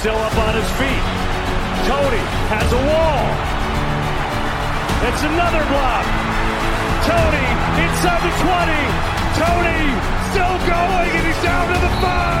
Still up on his feet. Tony has a wall. It's another block. Tony inside the 20. Tony still going and he's down to the five.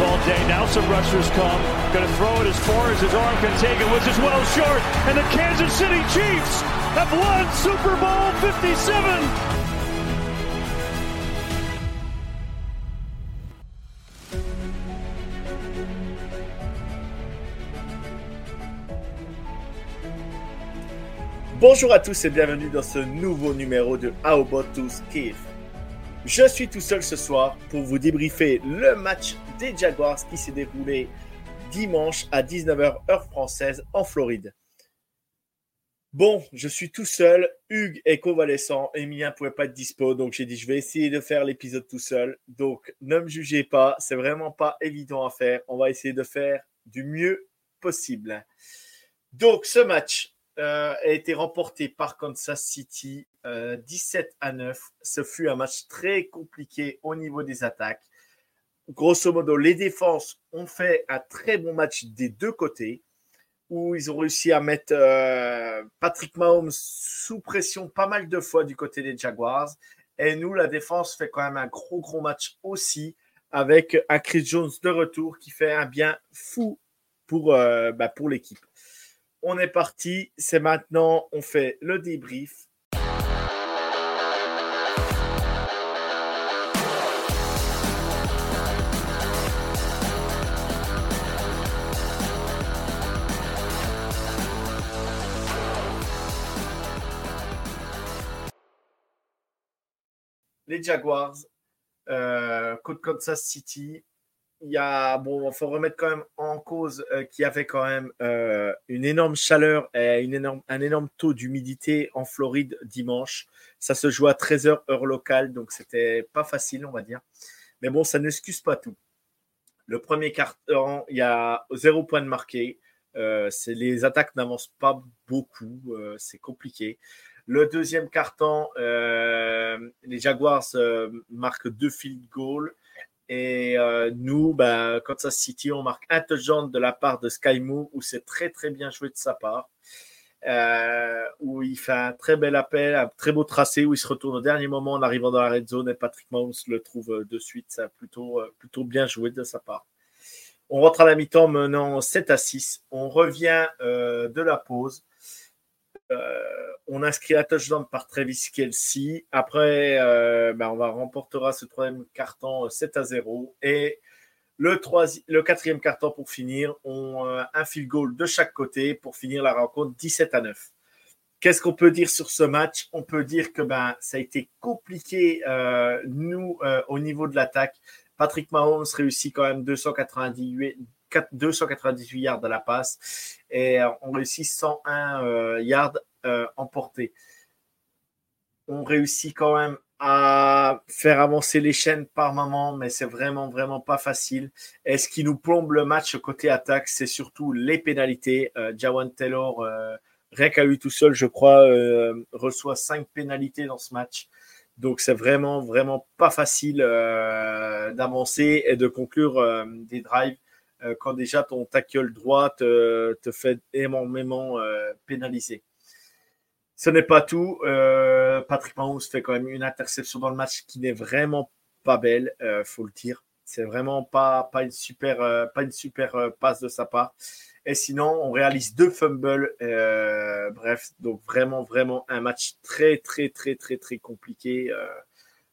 all day. Now some rushers come. Going to throw it as far as his arm can take it, which is well short. And the Kansas City Chiefs have won Super Bowl 57. Bonjour à tous et bienvenue dans ce nouveau numéro de How About to Skiff. Je suis tout seul ce soir pour vous débriefer le match des Jaguars qui s'est déroulé dimanche à 19h heure française en Floride. Bon, je suis tout seul, Hugues est convalescent, Emilien ne pouvait pas être dispo, donc j'ai dit je vais essayer de faire l'épisode tout seul. Donc ne me jugez pas, c'est vraiment pas évident à faire. On va essayer de faire du mieux possible. Donc ce match, euh, a été remporté par Kansas City 17 euh, à 9. Ce fut un match très compliqué au niveau des attaques. Grosso modo, les défenses ont fait un très bon match des deux côtés, où ils ont réussi à mettre euh, Patrick Mahomes sous pression pas mal de fois du côté des Jaguars. Et nous, la défense fait quand même un gros, gros match aussi, avec un Chris Jones de retour qui fait un bien fou pour, bah, pour l'équipe. On est parti, c'est maintenant, on fait le débrief. Les Jaguars euh, Kansas City il y a, bon, faut remettre quand même en cause euh, qu'il y avait quand même euh, une énorme chaleur et un énorme taux d'humidité en Floride dimanche. Ça se joue à 13h heure locale, donc c'était pas facile, on va dire. Mais bon, ça n'excuse pas tout. Le premier quart il y a zéro point de marqué. Euh, les attaques n'avancent pas beaucoup, euh, c'est compliqué. Le deuxième carton, les Jaguars marquent deux field goals. Et euh, nous, bah, Kansas City, on marque un touchdown de la part de Sky Moore, où c'est très très bien joué de sa part. Euh, où il fait un très bel appel, un très beau tracé, où il se retourne au dernier moment en arrivant dans la red zone et Patrick Mahomes le trouve euh, de suite. C'est plutôt, plutôt bien joué de sa part. On rentre à la mi-temps menant 7 à 6. On revient de la pause. Euh, on inscrit un touchdown par Travis Kelsey. Après, euh, ben, on remportera ce troisième carton 7 euh, à 0. Et le, le quatrième carton pour finir, on un field goal de chaque côté pour finir la rencontre 17 à 9. Qu'est-ce qu'on peut dire sur ce match? On peut dire que ben, ça a été compliqué, nous, au niveau de l'attaque. Patrick Mahomes réussit quand même 298, 298 yards à la passe et euh, on réussit 101 euh, yards euh, emportés. On réussit quand même à faire avancer les chaînes par moment, mais c'est vraiment, vraiment pas facile. Et ce qui nous plombe le match côté attaque, c'est surtout les pénalités. Jawan Taylor, rien qu'à lui tout seul, je crois, reçoit 5 pénalités dans ce match. Donc c'est vraiment, vraiment pas facile d'avancer et de conclure des drives euh, quand déjà ton tackle droit te, fait énormément euh, pénaliser. Ce n'est pas tout. Euh, Patrick Mahomes fait quand même une interception dans le match qui n'est vraiment pas belle, il faut le dire. C'est vraiment pas, pas une super, pas une super passe de sa part. Et sinon, on réalise deux fumbles. bref, donc vraiment, vraiment un match très, très, très, très, très compliqué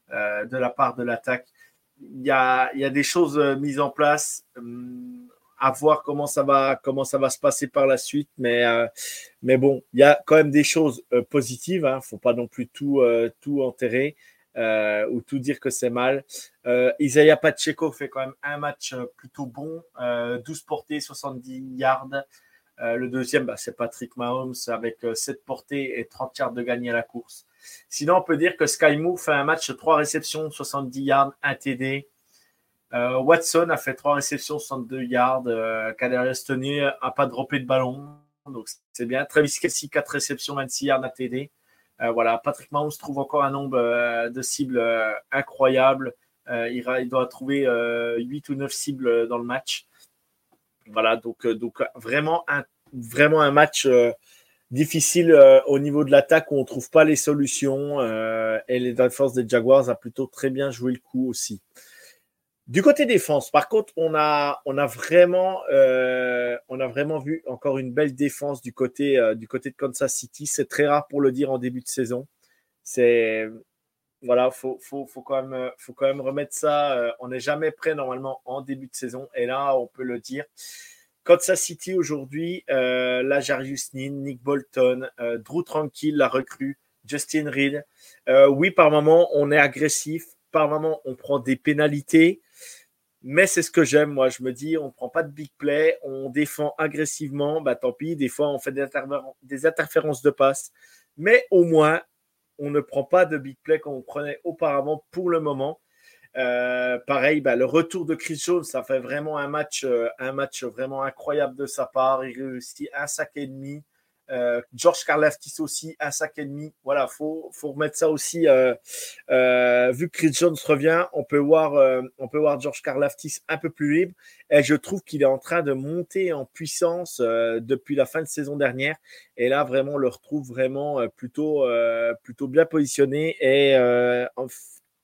de la part de l'attaque il y a, des choses euh, mises en place. Hum, à voir comment ça va, se passer par la suite. Mais, mais bon, il y a quand même des choses positives. Il hein. ne faut pas non plus tout, tout enterrer. ou tout dire que c'est mal. Euh, Isaiah Pacheco fait quand même un match plutôt bon, 12 portées, 70 yards. le deuxième, bah, c'est Patrick Mahomes avec 7 portées et 30 yards de gagné à la course. Sinon, on peut dire que Sky Moore fait un match 3 réceptions, 70 yards, 1 TD. Euh, Watson a fait 3 réceptions, 62 yards. Euh, Kadarius Tony n'a pas droppé de ballon. Donc, c'est bien. Travis Kelsey, 4 réceptions, 26 yards, 1 TD. Euh, voilà, Patrick Mahomes trouve encore un nombre euh, de cibles incroyable. Il, il, doit trouver 8 ou 9 cibles dans le match. Voilà, donc, vraiment un match difficile euh, au niveau de l'attaque où on ne trouve pas les solutions. Euh, et les défenses des Jaguars a plutôt très bien joué le coup aussi. Du côté défense, par contre, on a, euh, vraiment vu encore une belle défense du côté, de Kansas City. C'est très rare pour le dire en début de saison. C'est voilà, faut, faut, faut, faut quand même remettre ça. on n'est jamais prêt normalement en début de saison. Et là, on peut le dire. Kansas City aujourd'hui, euh, Nin, Nick Bolton, euh, Drew Tranquille, la recrue, Justin Reed. Euh, oui, par moment, on est agressif. Par moment, on prend des pénalités. Mais c'est ce que j'aime, moi. Je me dis, on ne prend pas de big play, on défend agressivement. Bah, tant pis, des fois, on fait des, des interférences de passe. Mais au moins, on ne prend pas de big play comme on prenait auparavant pour le moment. Euh, pareil, bah, le retour de Chris Jones, ça fait vraiment un match, euh, un match vraiment incroyable de sa part. Il réussit un sac et demi. Euh, George Karlaftis aussi, un sac et demi. Voilà, faut, faut remettre ça aussi. vu que Chris Jones revient, on peut voir, on peut voir George Karlaftis un peu plus libre. Et je trouve qu'il est en train de monter en puissance depuis la fin de saison dernière. Et là, vraiment, on le retrouve vraiment plutôt, plutôt bien positionné et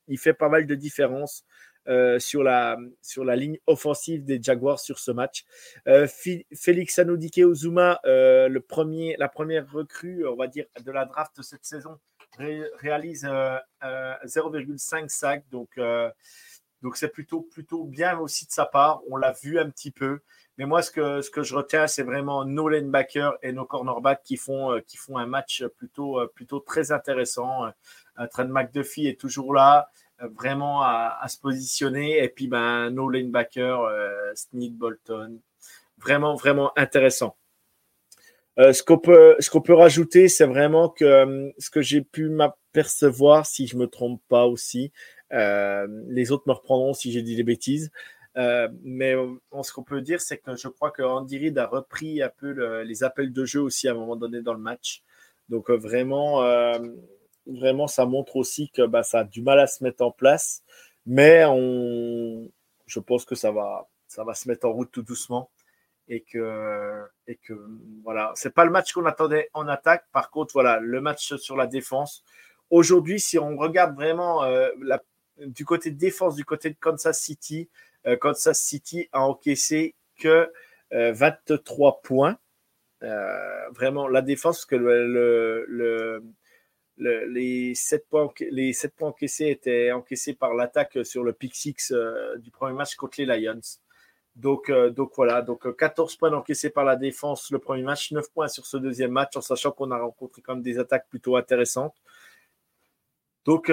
il fait pas mal de différences euh, sur, la, ligne offensive des Jaguars sur ce match. Euh, Félix Anoudike Ozuma, euh, la première recrue, on va dire, de la draft cette saison, réalise 0,5 sacs. Donc, donc c'est plutôt, plutôt bien aussi de sa part. On l'a vu un petit peu. Mais moi, ce que, je retiens, c'est vraiment nos linebackers et nos cornerbacks qui font, font un match plutôt, plutôt très intéressant. Trent McDuffie est toujours là, euh, vraiment à, se positionner. Et puis, ben, no linebacker, euh, Bolton. Vraiment, vraiment intéressant. Euh, ce qu'on peut, rajouter, c'est vraiment que ce que j'ai pu m'apercevoir, si je me trompe pas aussi, les autres me reprendront si j'ai dit des bêtises. mais ce qu'on peut dire, c'est que je crois que Andy Reid a repris un peu les appels de jeu aussi à un moment donné dans le match. Donc vraiment, vraiment, ça montre aussi que bah, ça a du mal à se mettre en place. Mais on, je pense que ça va, ça va se mettre en route tout doucement. Et que, et que voilà, c'est pas le match qu'on attendait en attaque. Par contre, voilà, le match sur la défense. Aujourd'hui, si on regarde vraiment euh, la, du côté de défense, du côté de Kansas City, euh, Kansas City a encaissé que 23 euh, points. vraiment, la défense, parce que le, le les, 7 points, encaissés étaient encaissés par l'attaque sur le pick 6 euh, du premier match contre les Lions. Donc, euh, donc voilà, donc 14 euh, points encaissés par la défense le premier match, 9 points sur ce deuxième match, en sachant qu'on a rencontré quand même des attaques plutôt intéressantes. Donc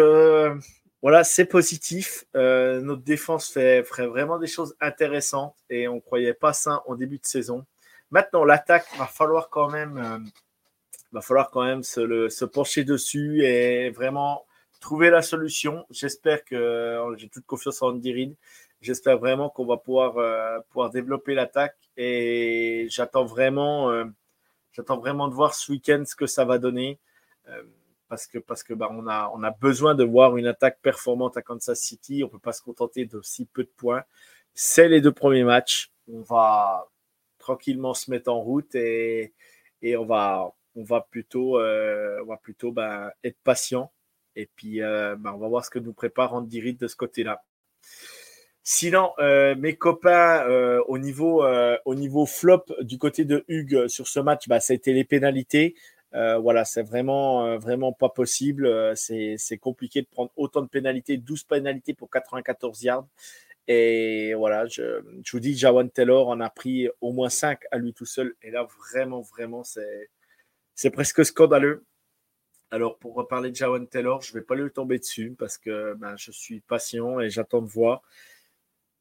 voilà, c'est positif. notre défense fait, ferait vraiment des choses intéressantes et on ne croyait pas ça en début de saison. Maintenant, l'attaque va falloir quand même va falloir quand même se, pencher dessus et vraiment trouver la solution. J'espère que j'ai toute confiance en Andy Reid. J'espère vraiment qu'on va pouvoir, euh, développer l'attaque et j'attends vraiment, euh, j'attends vraiment de voir ce week-end ce que ça va donner euh, parce que, parce que bah, on, a, on a besoin de voir une attaque performante à Kansas City. On peut pas se contenter de si peu de points. C'est les deux premiers matchs. On va tranquillement se mettre en route et, et on va, on va plutôt, euh, on va plutôt ben, être patient. Et puis, euh, ben, on va voir ce que nous prépare Andy Reid de ce côté-là. Sinon, euh, mes copains, au, niveau, au niveau flop du côté de Hugues sur ce match, bah, ça a été les pénalités. Voilà, c'est vraiment, vraiment pas possible. C'est compliqué de prendre autant de pénalités, 12 pénalités pour 94 yards. Et voilà, je, je vous dis, Jawan Taylor en a pris au moins 5 à lui tout seul. Et là, vraiment, vraiment, c'est, c'est presque scandaleux. Alors, pour reparler de Jawan Taylor, je ne vais pas lui tomber dessus parce que ben, je suis patient et j'attends de voir.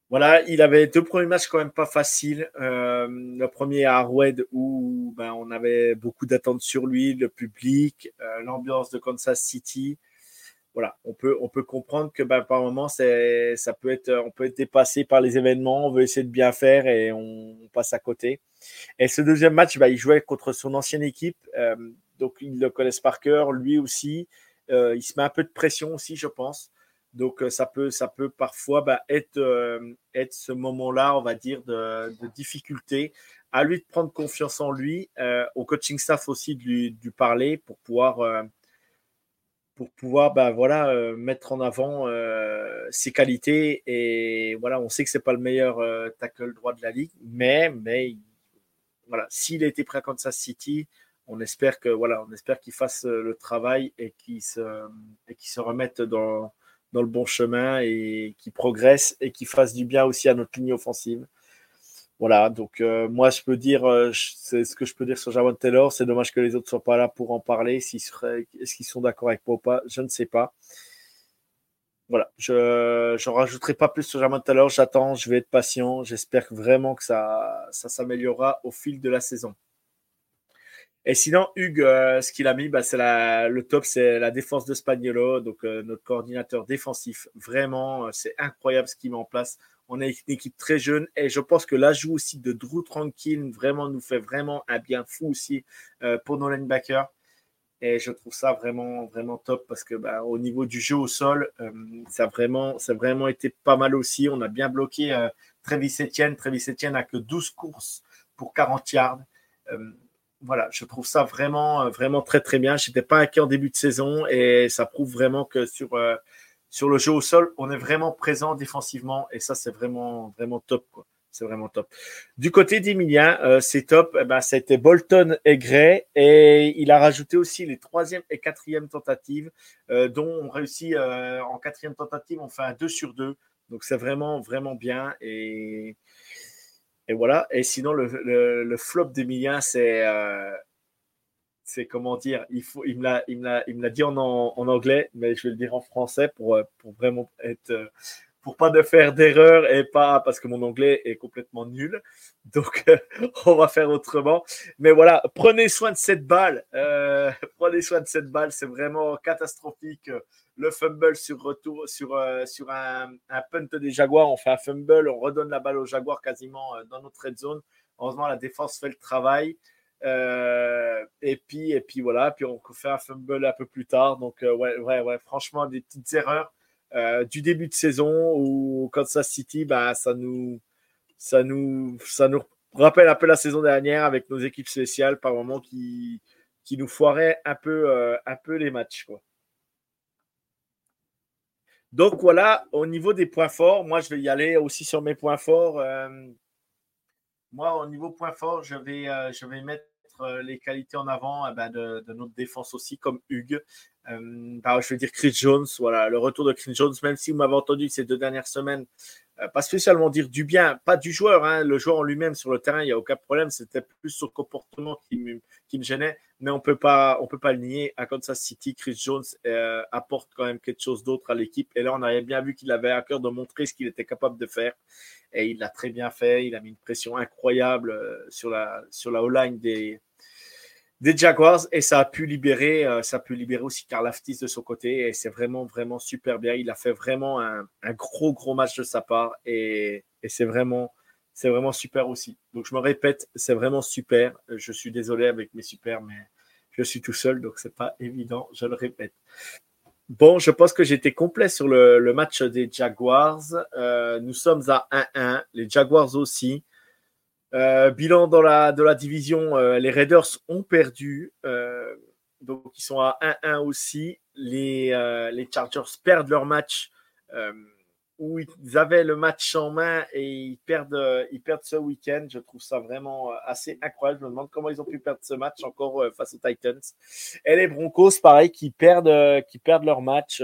Voilà, il avait deux premiers matchs quand même pas faciles. Euh, le premier à Harwed où ben, on avait beaucoup d'attentes sur lui, le public, euh, l'ambiance de Kansas City. Voilà, on peut, on peut comprendre que ben, par moment, ça peut être, on peut être dépassé par les événements, on veut essayer de bien faire et on, passe à côté. Et ce deuxième match, ben, il jouait contre son ancienne équipe, euh, donc ils le connaissent par cœur, lui aussi. il se met un peu de pression aussi, je pense. Donc, euh, ça peut, ça peut parfois bah, être, euh, être ce moment-là, on va dire, de, difficulté. À lui de prendre confiance en lui, euh, au coaching staff aussi de lui, parler pour pouvoir, pour pouvoir bah, voilà, mettre en avant ses qualités. Et voilà, on sait que ce n'est pas le meilleur tackle droit de la ligue, mais, mais voilà, s'il a été prêt à Kansas City, on espère que voilà, on espère qu'il fasse le travail et qu'il se, se remette dans dans le bon chemin et qui progresse et qui fasse du bien aussi à notre ligne offensive. Voilà, donc euh, moi je peux dire, euh, c'est ce que je peux dire sur Javon Taylor. C'est dommage que les autres ne soient pas là pour en parler. Est-ce qu'ils sont d'accord avec moi ou pas? Je ne sais pas. Voilà, je ne rajouterai pas plus sur Javon Taylor. J'attends, je vais être patient. J'espère vraiment que ça, ça s'améliorera au fil de la saison. Et sinon, Hugues, euh, ce qu'il a mis, bah, c'est le top, c'est la défense de Spagnolo, donc euh, notre coordinateur défensif. Vraiment, euh, c'est incroyable ce qu'il met en place. On est une équipe très jeune et je pense que l'ajout aussi de Drew Tranquille vraiment nous fait vraiment un bien fou aussi pour nos linebackers. Et je trouve ça vraiment, vraiment top parce que bah, au niveau du jeu au sol, ça, a vraiment, vraiment été pas mal aussi. On a bien bloqué Travis Etienne. Travis Etienne n'a que 12 courses pour 40 yards voilà, je trouve ça vraiment, euh, vraiment très, très bien. Je n'étais pas inquiet en début de saison et ça prouve vraiment que sur, euh, sur le jeu au sol, on est vraiment présent défensivement et ça, c'est vraiment, vraiment top. C'est vraiment top. Du côté d'Emilien, euh, c'est top. Eh ben, été Bolton et Gray et il a rajouté aussi les troisième et quatrième tentatives, dont on réussit en quatrième tentative, on fait un 2 sur 2. Donc c'est vraiment, vraiment bien et et voilà. Et sinon, le, flop d'Emilien, c'est. Euh, c'est comment dire il, il me l'a dit en, en, anglais, mais je vais le dire en français pour, euh, pour vraiment être. Euh, pour pas de faire d'erreur et pas parce que mon anglais est complètement nul. Donc, on va faire autrement. Mais voilà, prenez soin de cette balle. prenez soin de cette balle. C'est vraiment catastrophique le fumble sur retour sur, euh, sur un, punt des Jaguars. On fait un fumble, on redonne la balle aux Jaguars quasiment euh, dans notre red zone. Heureusement, la défense fait le travail. Euh, et puis et voilà, puis on fait un fumble un peu plus tard. Donc ouais, ouais, ouais, franchement, des petites erreurs du début de saison où Kansas City, bah, ça nous rappelle un peu la saison dernière avec nos équipes spéciales par moments qui nous foiraient un peu un les matchs. Donc voilà, au niveau des points forts, moi je vais y aller aussi sur mes points forts. Euh, moi, au niveau points forts, je vais, euh, mettre euh, les qualités en avant eh ben, de, notre défense aussi, comme Hugues. Bah, je vais dire Chris Jones, voilà, le retour de Chris Jones, même si vous m'avez entendu ces deux dernières semaines, pas spécialement dire du bien, pas du joueur, hein, le joueur en lui-même sur le terrain, il n'y a aucun problème, c'était plus son comportement qui me, qui me gênait mais on on peut pas le nier. À Kansas City, Chris Jones euh, apporte quand même quelque chose d'autre à l'équipe. Et là, on avait bien vu qu'il avait à cœur de montrer ce qu'il était capable de faire. Et il l'a très bien fait. Il a mis une pression incroyable euh, sur la, sur la O-line des, des Jaguars et ça a pu libérer, euh, ça a pu libérer aussi Karl Aftis de son côté et c'est vraiment, vraiment super bien. Il a fait vraiment un, un gros, gros match de sa part et, et c'est vraiment, c'est vraiment super aussi. Donc je me répète, c'est vraiment super. Je suis désolé avec mes super, mais je suis tout seul, donc c'est pas évident, je le répète. Bon, je pense que j'étais complet sur le, match des Jaguars. Euh, nous sommes à 1-1, les Jaguars aussi. Euh, bilan dans la, de la division, euh, les Raiders ont perdu. donc ils sont à 1-1 aussi. Les, les Chargers perdent leur match où ils avaient le match en main et ils perdent, euh, ils perdent ce week-end. Je trouve ça vraiment euh, assez incroyable. Je me demande comment ils ont pu perdre ce match encore euh, face aux Titans. Et les Broncos, pareil, qui perdent, qui perdent leur match.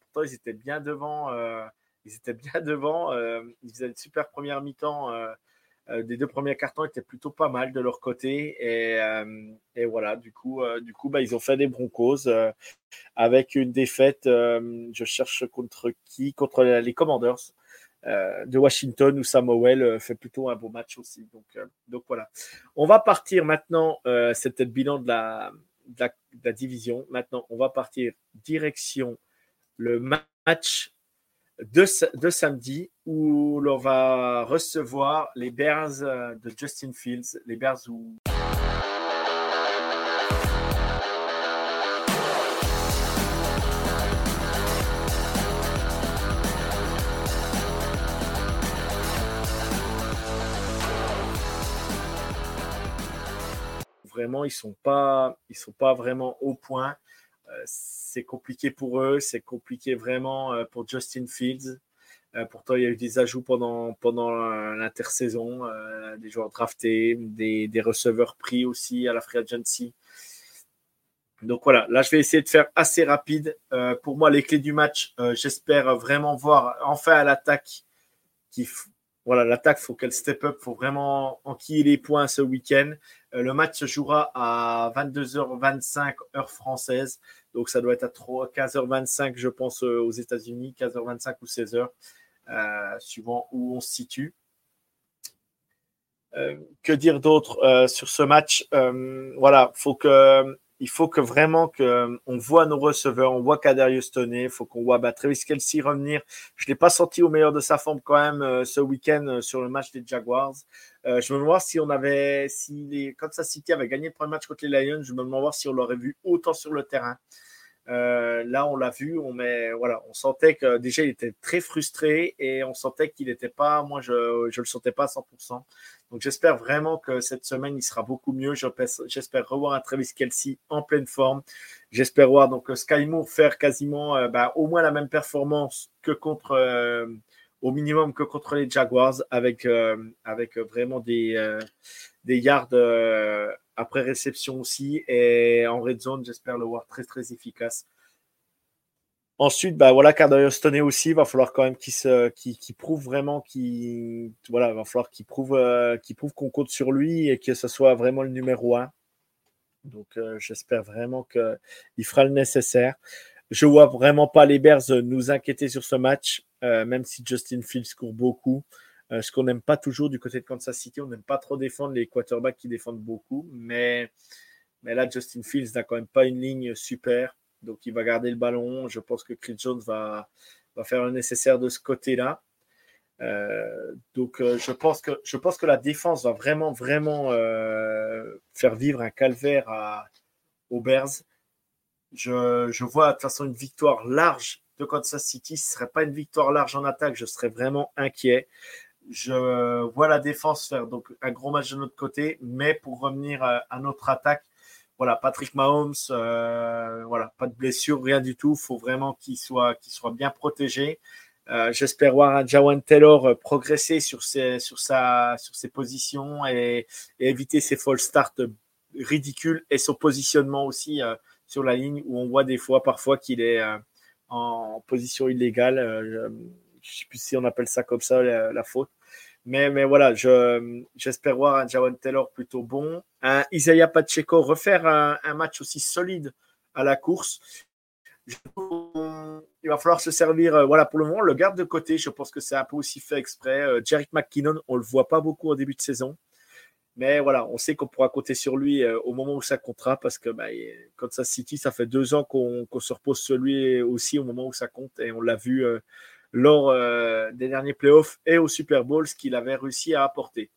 pourtant, ils étaient bien devant ils étaient bien devant. ils faisaient une super première mi-temps. Des deux premiers cartons étaient plutôt pas mal de leur côté. Et, voilà, du coup, du coup bah, ils ont fait des broncos avec une défaite. je cherche contre qui? Contre les Commanders. de Washington où Samuel fait plutôt un beau match aussi. Donc, donc voilà. On va partir maintenant. C'était le bilan de la, de la, division. Maintenant, on va partir direction le match de, samedi où l'on va recevoir les Bears euh, de Justin Fields, les Bears où vraiment, ils sont pas, ils sont pas vraiment au point. Euh, c'est compliqué pour eux, c'est compliqué vraiment euh, pour Justin Fields. Euh, pourtant, il y a eu des ajouts pendant, pendant l'intersaison, des joueurs draftés, des, des, receveurs pris aussi à la free agency. Donc voilà, là je vais essayer de faire assez rapide. pour moi, les clés du match, j'espère vraiment voir enfin à l'attaque qui, voilà, l'attaque, faut qu'elle step up, faut vraiment enquiller les points ce week-end. Le match se jouera à 22h25 heure française, donc ça doit être à 15h25, je pense, euh, aux États-Unis, 15h25 ou 16h, euh, suivant où on se situe. que dire d'autre sur ce match? Voilà, faut que il faut que vraiment que euh, on voit nos receveurs, on voit Kadarius Toney, il faut qu'on voit bah, Travis Kelsey revenir. Je l'ai pas senti au meilleur de sa forme quand même euh, ce week-end euh, sur le match des Jaguars. je me demande si on avait, si les Kansas City avait gagné le premier match contre les Lions, je me demande si on l'aurait vu autant sur le terrain. Euh, là, on l'a vu, on voilà, on sentait que déjà il était très frustré et on sentait qu'il n'était pas, moi je ne le sentais pas à 100%. Donc j'espère vraiment que cette semaine il sera beaucoup mieux. J'espère revoir un Travis Kelsey en pleine forme. J'espère voir donc Sky Moore faire quasiment euh, bah, au moins la même performance que contre, euh, au minimum que contre les Jaguars avec, avec vraiment des, des yards après réception aussi. Et en red zone, j'espère le voir très, très efficace. Ensuite, bah voilà, Cardarius Stoney aussi, il va falloir quand même qu'il se, prouve vraiment qu'il, voilà, va falloir qu'il prouve, euh, qu'il prouve qu'on compte sur lui et que ce soit vraiment le numéro un. Donc, euh, j'espère vraiment qu'il fera le nécessaire. Je vois vraiment pas les Bears nous inquiéter sur ce match, euh, même si Justin Fields court beaucoup. Euh, ce qu'on n'aime pas toujours du côté de Kansas City, on n'aime pas trop défendre les quarterbacks qui défendent beaucoup. Mais, mais là, Justin Fields n'a quand même pas une ligne super. Donc, il va garder le ballon. Je pense que Chris Jones va, va faire le nécessaire de ce côté-là. Euh, donc, euh, je, pense que, je pense que la défense va vraiment, vraiment faire vivre un calvaire aux Bears. Je, je, vois de toute façon une victoire large de Kansas City. Ce ne serait pas une victoire large en attaque, je serais vraiment inquiet. Je vois la défense faire donc un gros match de notre côté, mais pour revenir à, notre attaque, voilà, Patrick Mahomes, euh, voilà, pas de blessure, rien du tout. Il faut vraiment qu'il soit, bien protégé. Euh, j'espère voir Jawan Taylor euh, progresser sur ses positions et, éviter ses false starts ridicules et son positionnement aussi sur la ligne où on voit des fois, parfois, qu'il est en position illégale. Je sais plus si on appelle ça comme ça, la faute. Mais, voilà, j'espère voir un Jawan Taylor plutôt bon. Isaiah Pacheco refaire un, match aussi solide à la course. il va falloir se servir, euh, voilà, pour le moment, le garde de côté. Je pense que c'est un peu aussi fait exprès. Euh, McKinnon, on le voit pas beaucoup au début de saison. Mais voilà, on sait qu'on pourra compter sur lui euh, au moment où ça comptera parce que bah, Kansas City, ça fait deux ans qu'on se repose sur lui aussi au moment où ça compte et on l'a vu lors euh, des derniers playoffs et au Super Bowl, ce qu'il avait réussi à apporter.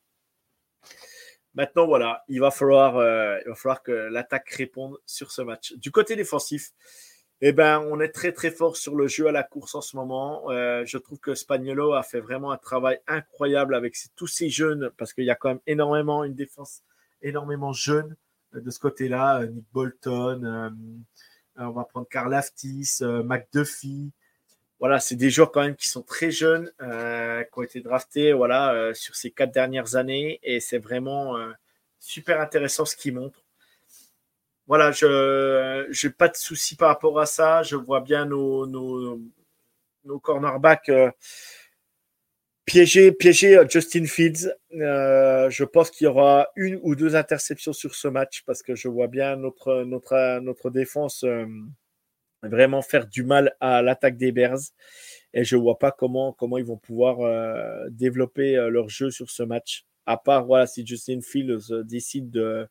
Maintenant, voilà, il va falloir, euh, il va falloir que l'attaque réponde sur ce match. Du côté défensif, eh ben, on est très très fort sur le jeu à la course en ce moment. Euh, je trouve que Spagnolo a fait vraiment un travail incroyable avec tous ces jeunes, parce qu'il y a quand même énormément une défense énormément jeune de ce côté-là. Nick Bolton, on va prendre Karl Aftis, McDuffie, voilà, c'est des joueurs quand même qui sont très jeunes, euh, qui ont été draftés voilà, euh, sur ces quatre dernières années, et c'est vraiment euh, super intéressant ce qu'ils montrent. Voilà, je n'ai pas de souci par rapport à ça. Je vois bien nos, cornerbacks piéger, piéger Justin Fields. je pense qu'il y aura une ou deux interceptions sur ce match parce que je vois bien notre défense vraiment faire du mal à l'attaque des Bears. Et je vois pas comment, comment ils vont pouvoir développer leur jeu sur ce match. À part voilà, si Justin Fields décide de,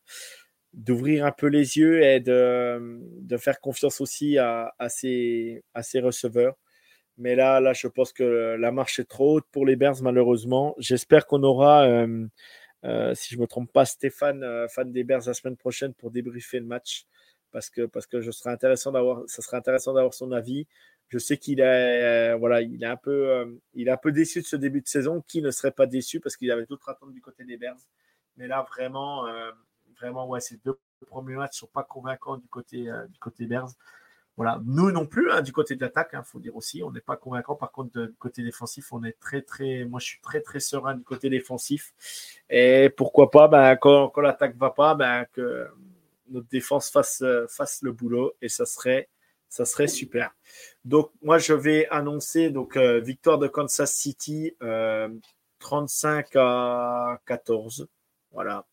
d'ouvrir un peu les yeux et de, de faire confiance aussi à, ses, à ses receveurs. Mais là, là, je pense que la marche est trop haute pour les Bears, malheureusement. J'espère qu'on aura, euh, euh, si je ne me trompe pas, Stéphane, euh, fan des Bears, la semaine prochaine pour débriefer le match. Parce que, parce que je serais intéressant d'avoir, ça serait intéressant d'avoir son avis. Je sais qu'il est, voilà, il est un peu, il est un peu déçu de ce début de saison. Qui ne serait pas déçu? Parce qu'il avait d'autres attentes du côté des Bears. Mais là, vraiment, vraiment, ouais, ces deux premiers matchs sont pas convaincants du côté, euh, du côté Bears. Voilà, nous non plus, hein, du côté de l'attaque, il hein, faut dire aussi, on n'est pas convaincant. Par contre, du côté défensif, on est très, très, moi je suis très, très serein du côté défensif. Et pourquoi pas, ben, quand, quand l'attaque va pas, ben, que notre défense fasse, fasse le boulot et ça serait, ça serait super. Donc, moi, je vais annoncer donc euh, victoire de Kansas City, 35 euh, à 14. Voilà,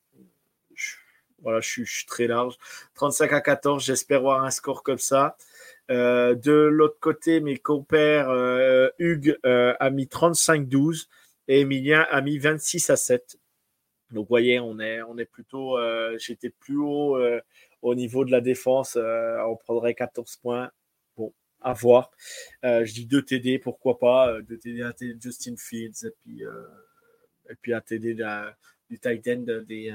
voilà, je suis, très large. 35 à 14, j'espère voir un score comme ça. Euh, de l'autre côté, mes compères, euh, Hugues euh, a mis 35-12 et Emilien a mis 26 à 7. Donc, vous voyez, on est, plutôt, j'étais plus haut au niveau de la défense. on prendrait 14 points. Bon, à voir. je dis 2 TD, pourquoi pas. 2 TD à Justin Fields et puis, et un TD du tight end des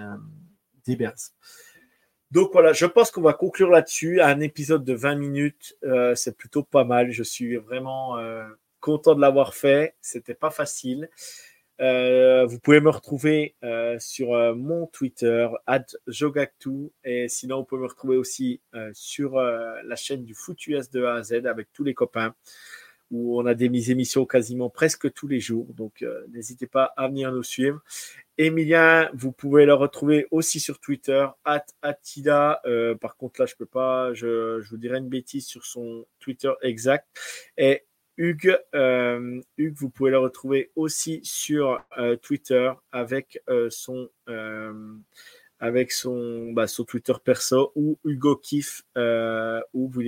donc voilà, je pense qu'on va conclure là-dessus. Un épisode de 20 minutes, euh, c'est plutôt pas mal. Je suis vraiment euh, content de l'avoir fait. C'était pas facile. Euh, vous pouvez me retrouver sur mon Twitter, @jogactu, et sinon vous pouvez me retrouver aussi sur la chaîne du Foot US de A à Z avec tous les copains où on a des émissions quasiment presque tous les jours. Donc, n'hésitez pas à venir nous suivre. Emilien, vous pouvez le retrouver aussi sur Twitter, at Attila. Euh, par contre, là, je peux pas, je, vous dirai une bêtise sur son Twitter exact. Et Hugues, euh, Hugues vous pouvez le retrouver aussi sur euh, Twitter avec son avec son, bah, son Twitter perso ou Hugo Kiff euh, où vous,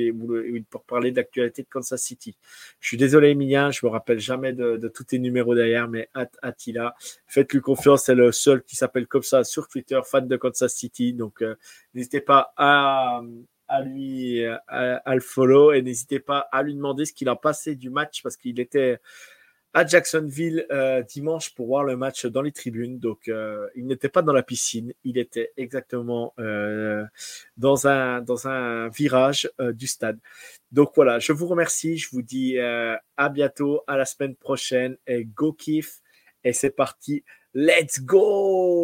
pour parler de l'actualité de Kansas City. Je suis désolé Emilien, je me rappelle jamais de, tous tes numéros derrière, mais Attila, faites-lui confiance, c'est le seul qui s'appelle comme ça sur Twitter, fan de Kansas City. Donc euh, n'hésitez pas à, à lui à, le follow et n'hésitez pas à lui demander ce qu'il a passé du match parce qu'il était à Jacksonville euh, dimanche pour voir le match dans les tribunes. Donc, euh, il n'était pas dans la piscine, il était exactement euh, dans, un, dans un virage du stade. Donc voilà, je vous remercie, je vous dis à bientôt, à la semaine prochaine et go kiff. Et c'est parti, let's go!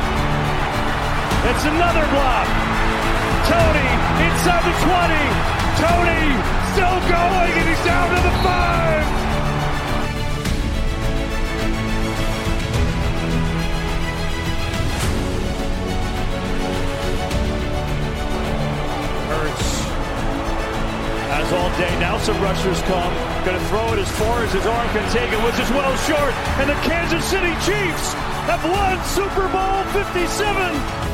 It's another block. Tony inside the 20. Tony still going, and he's down to the five. Hurts has all day. Now some rushers come. Going to throw it as far as his arm can take it, which is well short. And the Kansas City Chiefs have won Super Bowl 57.